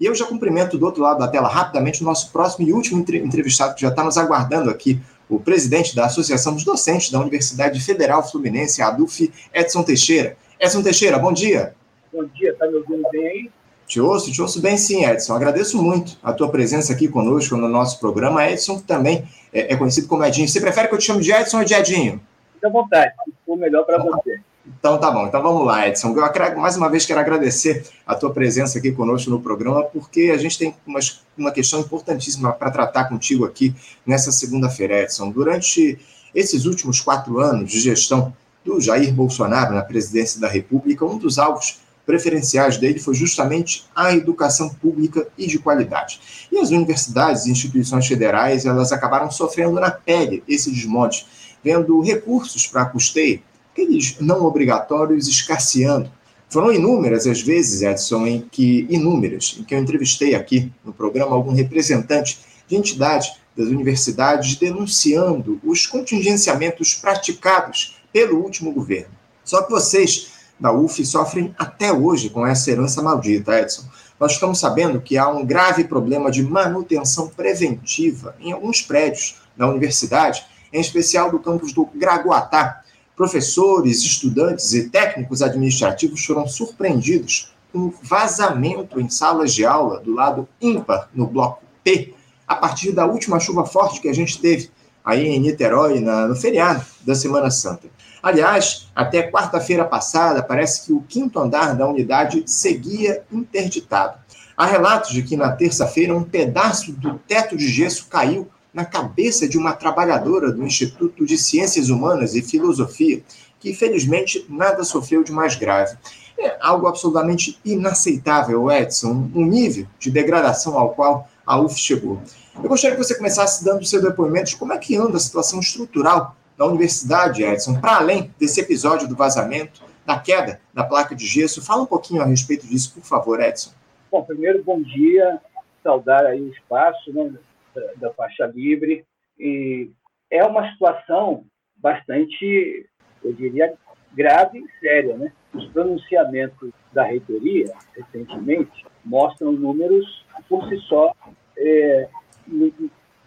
E eu já cumprimento do outro lado da tela rapidamente o nosso próximo e último entrevistado que já está nos aguardando aqui, o presidente da Associação dos Docentes da Universidade Federal Fluminense, a ADUF, Edson Teixeira. Edson Teixeira, bom dia. Bom dia, está me ouvindo bem aí? Te ouço, te ouço bem sim, Edson. Agradeço muito a tua presença aqui conosco no nosso programa. Edson também é, é conhecido como Edinho. Você prefere que eu te chame de Edson ou de Edinho? Fique à vontade, se for melhor para você. Então tá bom, então vamos lá, Edson. Eu mais uma vez quero agradecer a tua presença aqui conosco no programa, porque a gente tem uma, uma questão importantíssima para tratar contigo aqui nessa segunda-feira, Edson. Durante esses últimos quatro anos de gestão do Jair Bolsonaro na presidência da República, um dos alvos preferenciais dele foi justamente a educação pública e de qualidade. E as universidades e instituições federais, elas acabaram sofrendo na pele esse desmonte, vendo recursos para custeio, aqueles não obrigatórios escasseando. Foram inúmeras as vezes, Edson, em que inúmeras, em que eu entrevistei aqui no programa algum representante de entidade das universidades denunciando os contingenciamentos praticados pelo último governo. Só que vocês da UF sofrem até hoje com essa herança maldita, Edson. Nós estamos sabendo que há um grave problema de manutenção preventiva em alguns prédios da universidade, em especial do campus do Gragoatá. Professores, estudantes e técnicos administrativos foram surpreendidos com vazamento em salas de aula do lado ímpar no bloco P, a partir da última chuva forte que a gente teve aí em Niterói na, no feriado da Semana Santa. Aliás, até quarta-feira passada, parece que o quinto andar da unidade seguia interditado. Há relatos de que na terça-feira um pedaço do teto de gesso caiu na cabeça de uma trabalhadora do Instituto de Ciências Humanas e Filosofia, que felizmente nada sofreu de mais grave. É algo absolutamente inaceitável, Edson, um nível de degradação ao qual a UF chegou. Eu gostaria que você começasse dando seu depoimento de como é que anda a situação estrutural na universidade, Edson, para além desse episódio do vazamento, da queda da placa de gesso. Fala um pouquinho a respeito disso, por favor, Edson. Bom, primeiro, bom dia, saudar aí o espaço né, da, da faixa livre. E é uma situação bastante, eu diria, grave e séria. Né? Os pronunciamentos da reitoria, recentemente, mostram números por si só é,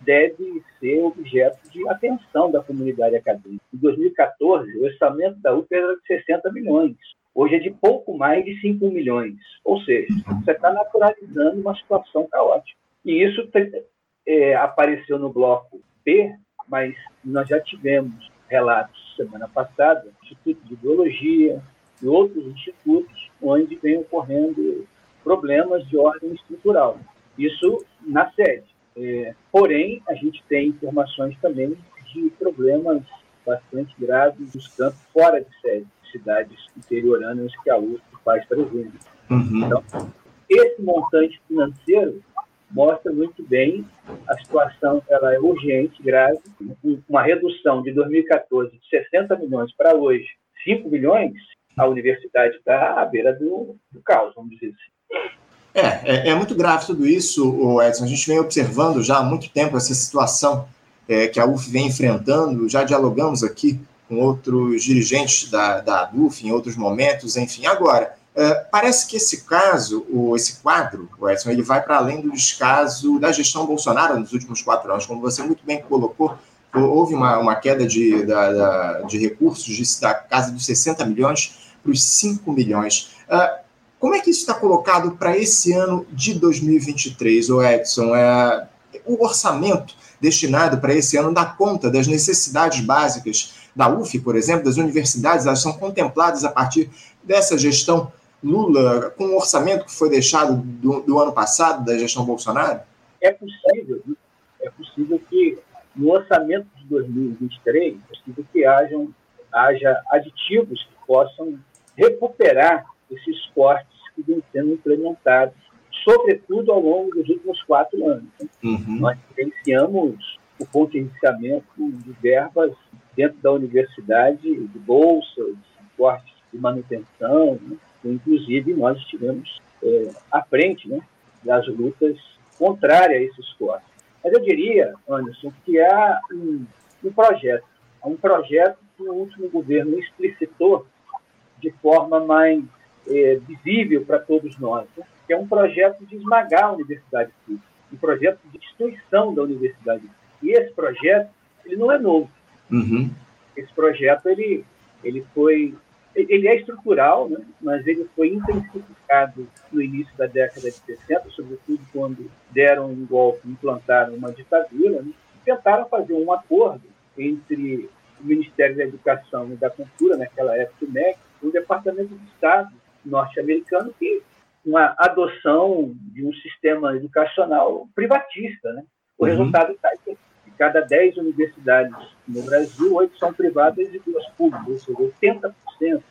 deve ser objeto de atenção da comunidade acadêmica. Em 2014, o orçamento da UF era de 60 milhões. Hoje é de pouco mais de 5 milhões. Ou seja, você está naturalizando uma situação caótica. E isso é, apareceu no bloco P, mas nós já tivemos relatos semana passada, Instituto de Biologia e outros institutos, onde vem ocorrendo problemas de ordem estrutural. Isso na sede. É, porém, a gente tem informações também de problemas bastante graves dos campos fora de sede, cidades interioranas que a USP faz presente. Uhum. Então, esse montante financeiro mostra muito bem a situação, ela é urgente, grave, uma redução de 2014 de 60 milhões para hoje 5 milhões, a universidade está à beira do, do caos, vamos dizer assim. É, é, é, muito grave tudo isso, Edson. A gente vem observando já há muito tempo essa situação é, que a UF vem enfrentando. Já dialogamos aqui com outros dirigentes da, da UF em outros momentos, enfim. Agora, é, parece que esse caso, esse quadro, Edson, ele vai para além do descaso da gestão Bolsonaro nos últimos quatro anos. Como você muito bem colocou, houve uma, uma queda de, da, da, de recursos de, da casa dos 60 milhões para os 5 milhões. Uh, como é que isso está colocado para esse ano de 2023, o Edson? É, o orçamento destinado para esse ano dá conta das necessidades básicas da UF, por exemplo, das universidades, elas são contempladas a partir dessa gestão Lula, com o orçamento que foi deixado do, do ano passado, da gestão Bolsonaro? É possível, é possível que no orçamento de 2023, é possível que hajam, haja aditivos que possam recuperar esses cortes que vêm sendo implementados, sobretudo ao longo dos últimos quatro anos. Uhum. Nós iniciamos o contingenciamento de verbas dentro da universidade, de bolsas, de cortes de manutenção, né? inclusive nós estivemos é, à frente né, das lutas contrárias a esses cortes. Mas eu diria, Anderson, que há um, um projeto, há um projeto que o último governo explicitou de forma mais é, visível para todos nós, né? que é um projeto de esmagar a universidade pública, um projeto de destruição da universidade pública. E esse projeto, ele não é novo. Uhum. Esse projeto, ele, ele foi ele é estrutural, né? mas ele foi intensificado no início da década de 60, sobretudo quando deram um golpe, implantaram uma ditadura, né? tentaram fazer um acordo entre o Ministério da Educação e da Cultura, naquela época o MEC, e o Departamento de Estado norte-americano, que uma adoção de um sistema educacional privatista. Né? O uhum. resultado está aqui. Cada 10 universidades no Brasil, oito são privadas e duas públicas, ou seja, 80%.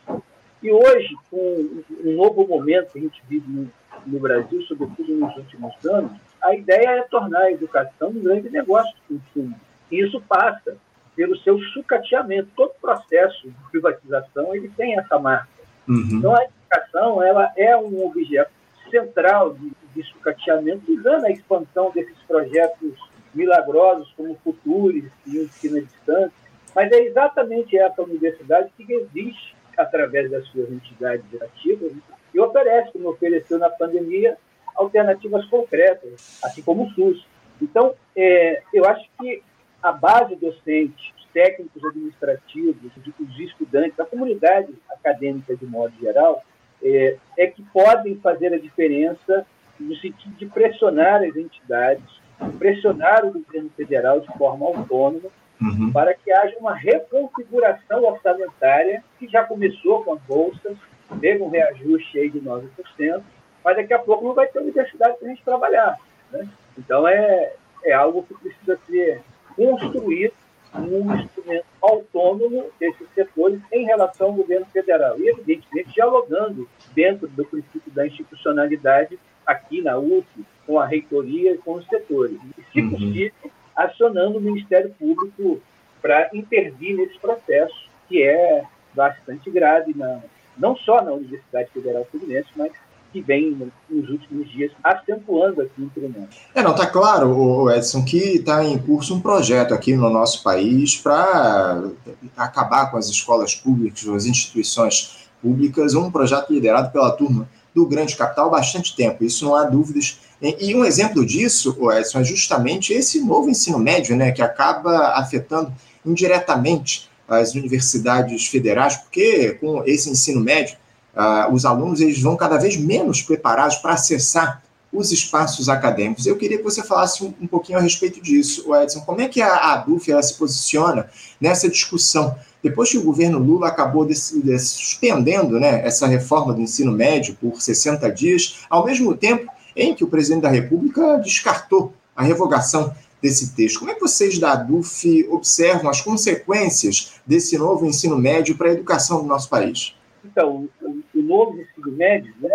E hoje, com um novo momento que a gente vive no, no Brasil, sobretudo nos últimos anos, a ideia é tornar a educação um grande negócio de consumo. E isso passa pelo seu sucateamento. Todo processo de privatização ele tem essa marca. Uhum. Então, a educação ela é um objeto central de, de sucateamento, visando a expansão desses projetos milagrosos como Futuris e Ensino à Distância. Mas é exatamente essa universidade que existe através das suas entidades ativas e oferece, como ofereceu na pandemia, alternativas concretas, assim como o SUS. Então, é, eu acho que a base docente, os técnicos administrativos, os estudantes, a comunidade acadêmica de modo geral, é, é que podem fazer a diferença no sentido de pressionar as entidades, pressionar o governo federal de forma autônoma, uhum. para que haja uma reconfiguração orçamentária, que já começou com as bolsas, teve um reajuste aí de 9%, mas daqui a pouco não vai ter universidade para a gente trabalhar. Né? Então, é, é algo que precisa ser construído um instrumento autônomo desses setores em relação ao governo federal. E, evidentemente, dialogando dentro do princípio da institucionalidade aqui na UF, com a reitoria e com os setores. E, se uhum. possível, acionando o Ministério Público para intervir nesse processo, que é bastante grave, na, não só na Universidade Federal Fluminense, mas que vem nos últimos dias acentuando aqui entre nós. É, não, está claro, Edson, que está em curso um projeto aqui no nosso país para acabar com as escolas públicas, as instituições públicas, um projeto liderado pela turma do grande capital há bastante tempo, isso não há dúvidas. E um exemplo disso, Edson, é justamente esse novo ensino médio, né, que acaba afetando indiretamente as universidades federais, porque com esse ensino médio, uh, os alunos eles vão cada vez menos preparados para acessar os espaços acadêmicos. Eu queria que você falasse um, um pouquinho a respeito disso, Edson. Como é que a, a ela se posiciona nessa discussão? Depois que o governo Lula acabou de, de, suspendendo né, essa reforma do ensino médio por 60 dias, ao mesmo tempo em que o presidente da República descartou a revogação desse texto. Como é que vocês da ADUF observam as consequências desse novo ensino médio para a educação do nosso país? Então, o, o novo ensino médio, né,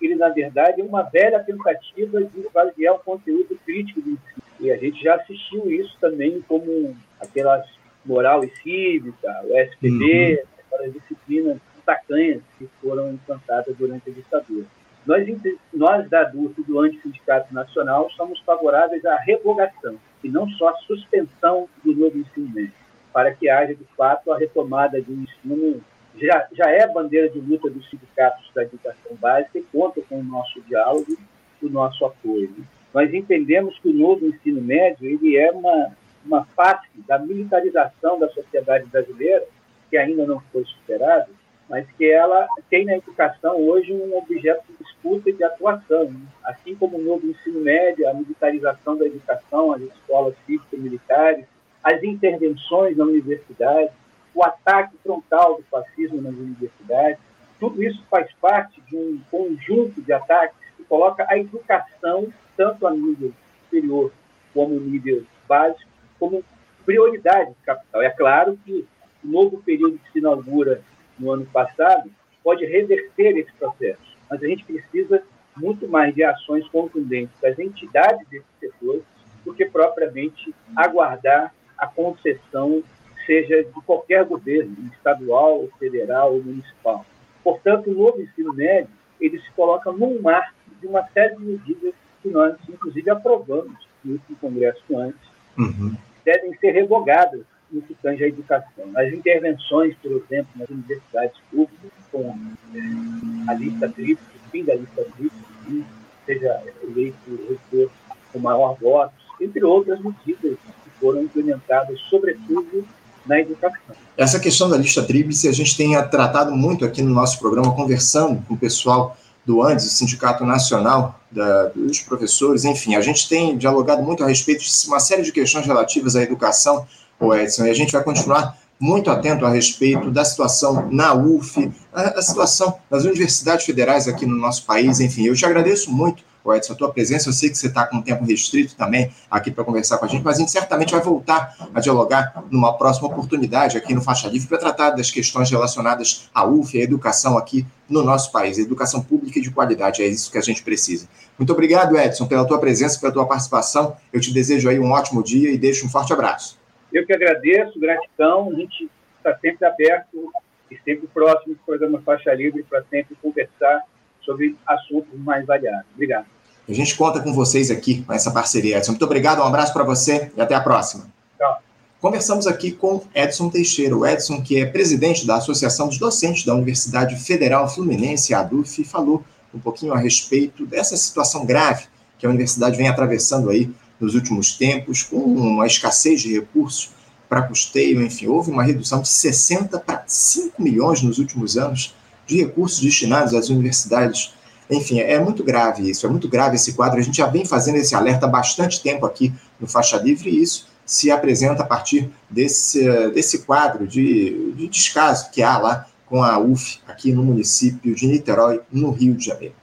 ele, na verdade, é uma velha tentativa de avaliar o conteúdo crítico do ensino. E a gente já assistiu isso também como aquelas moral e cívica, o SPB, uhum. aquelas disciplinas tacanhas que foram implantadas durante a ditadura. Nós, nós da ADUF, do Antissindicato Nacional, somos favoráveis à revogação, e não só à suspensão do novo ensino médio, para que haja, de fato, a retomada de um ensino já, já é bandeira de luta dos sindicatos da educação básica e conta com o nosso diálogo o nosso apoio. Nós entendemos que o novo ensino médio ele é uma, uma parte da militarização da sociedade brasileira, que ainda não foi superada, mas que ela tem na educação hoje um objeto de disputa e de atuação. Assim como o novo ensino médio, a militarização da educação, as escolas cívicas-militares, as intervenções na universidade, o ataque frontal do fascismo nas universidades. Tudo isso faz parte de um conjunto de ataques que coloca a educação, tanto a nível superior como no nível básico, como prioridade de capital. É claro que o novo período que se inaugura no ano passado pode reverter esse processo, mas a gente precisa muito mais de ações contundentes das entidades desse setor do que propriamente aguardar a concessão seja de qualquer governo, estadual, federal ou municipal. Portanto, o novo ensino médio ele se coloca num mar de uma série de medidas que nós, inclusive, aprovamos no último congresso antes, uhum. devem ser revogadas no que tange à educação. As intervenções, por exemplo, nas universidades públicas, com é, a lista tríplice, o fim da lista tríplice, seja eleito reitor com maior votos, entre outras medidas que foram implementadas, sobretudo na educação. Essa questão da lista tríplice a gente tem tratado muito aqui no nosso programa, conversando com o pessoal do ANDES, o Sindicato Nacional da, dos Professores, enfim, a gente tem dialogado muito a respeito de uma série de questões relativas à educação, o Edson, e a gente vai continuar muito atento a respeito da situação na UF, a, a situação das universidades federais aqui no nosso país, enfim, eu te agradeço muito o Edson, a tua presença. Eu sei que você está com um tempo restrito também aqui para conversar com a gente, mas a gente certamente vai voltar a dialogar numa próxima oportunidade aqui no Faixa Livre para tratar das questões relacionadas à UF, à educação aqui no nosso país, educação pública e de qualidade. É isso que a gente precisa. Muito obrigado, Edson, pela tua presença, pela tua participação. Eu te desejo aí um ótimo dia e deixo um forte abraço. Eu que agradeço, gratidão. A gente está sempre aberto e sempre próximo do programa Faixa Livre para sempre conversar sobre assuntos mais variados. Obrigado. A gente conta com vocês aqui, com essa parceria, Edson. Muito obrigado, um abraço para você e até a próxima. Tchau. Conversamos aqui com Edson Teixeira, o Edson, que é presidente da Associação dos Docentes da Universidade Federal Fluminense, a ADUF, e falou um pouquinho a respeito dessa situação grave que a universidade vem atravessando aí nos últimos tempos, com uma escassez de recursos para custeio, enfim, houve uma redução de 60 para 5 milhões nos últimos anos de recursos destinados às universidades. Enfim, é muito grave isso, é muito grave esse quadro. A gente já vem fazendo esse alerta há bastante tempo aqui no Faixa Livre e isso se apresenta a partir desse, desse quadro de, de descaso que há lá com a UF aqui no município de Niterói, no Rio de Janeiro.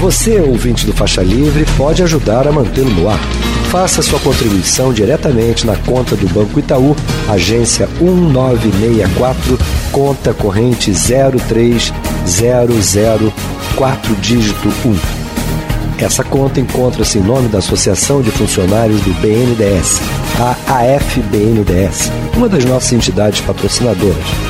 Você, ouvinte do Faixa Livre, pode ajudar a mantê-lo no ar. Faça sua contribuição diretamente na conta do Banco Itaú, agência 1964, conta corrente 03004 dígito 1. Essa conta encontra-se em nome da Associação de Funcionários do BNDES, a AFBNDES, uma das nossas entidades patrocinadoras,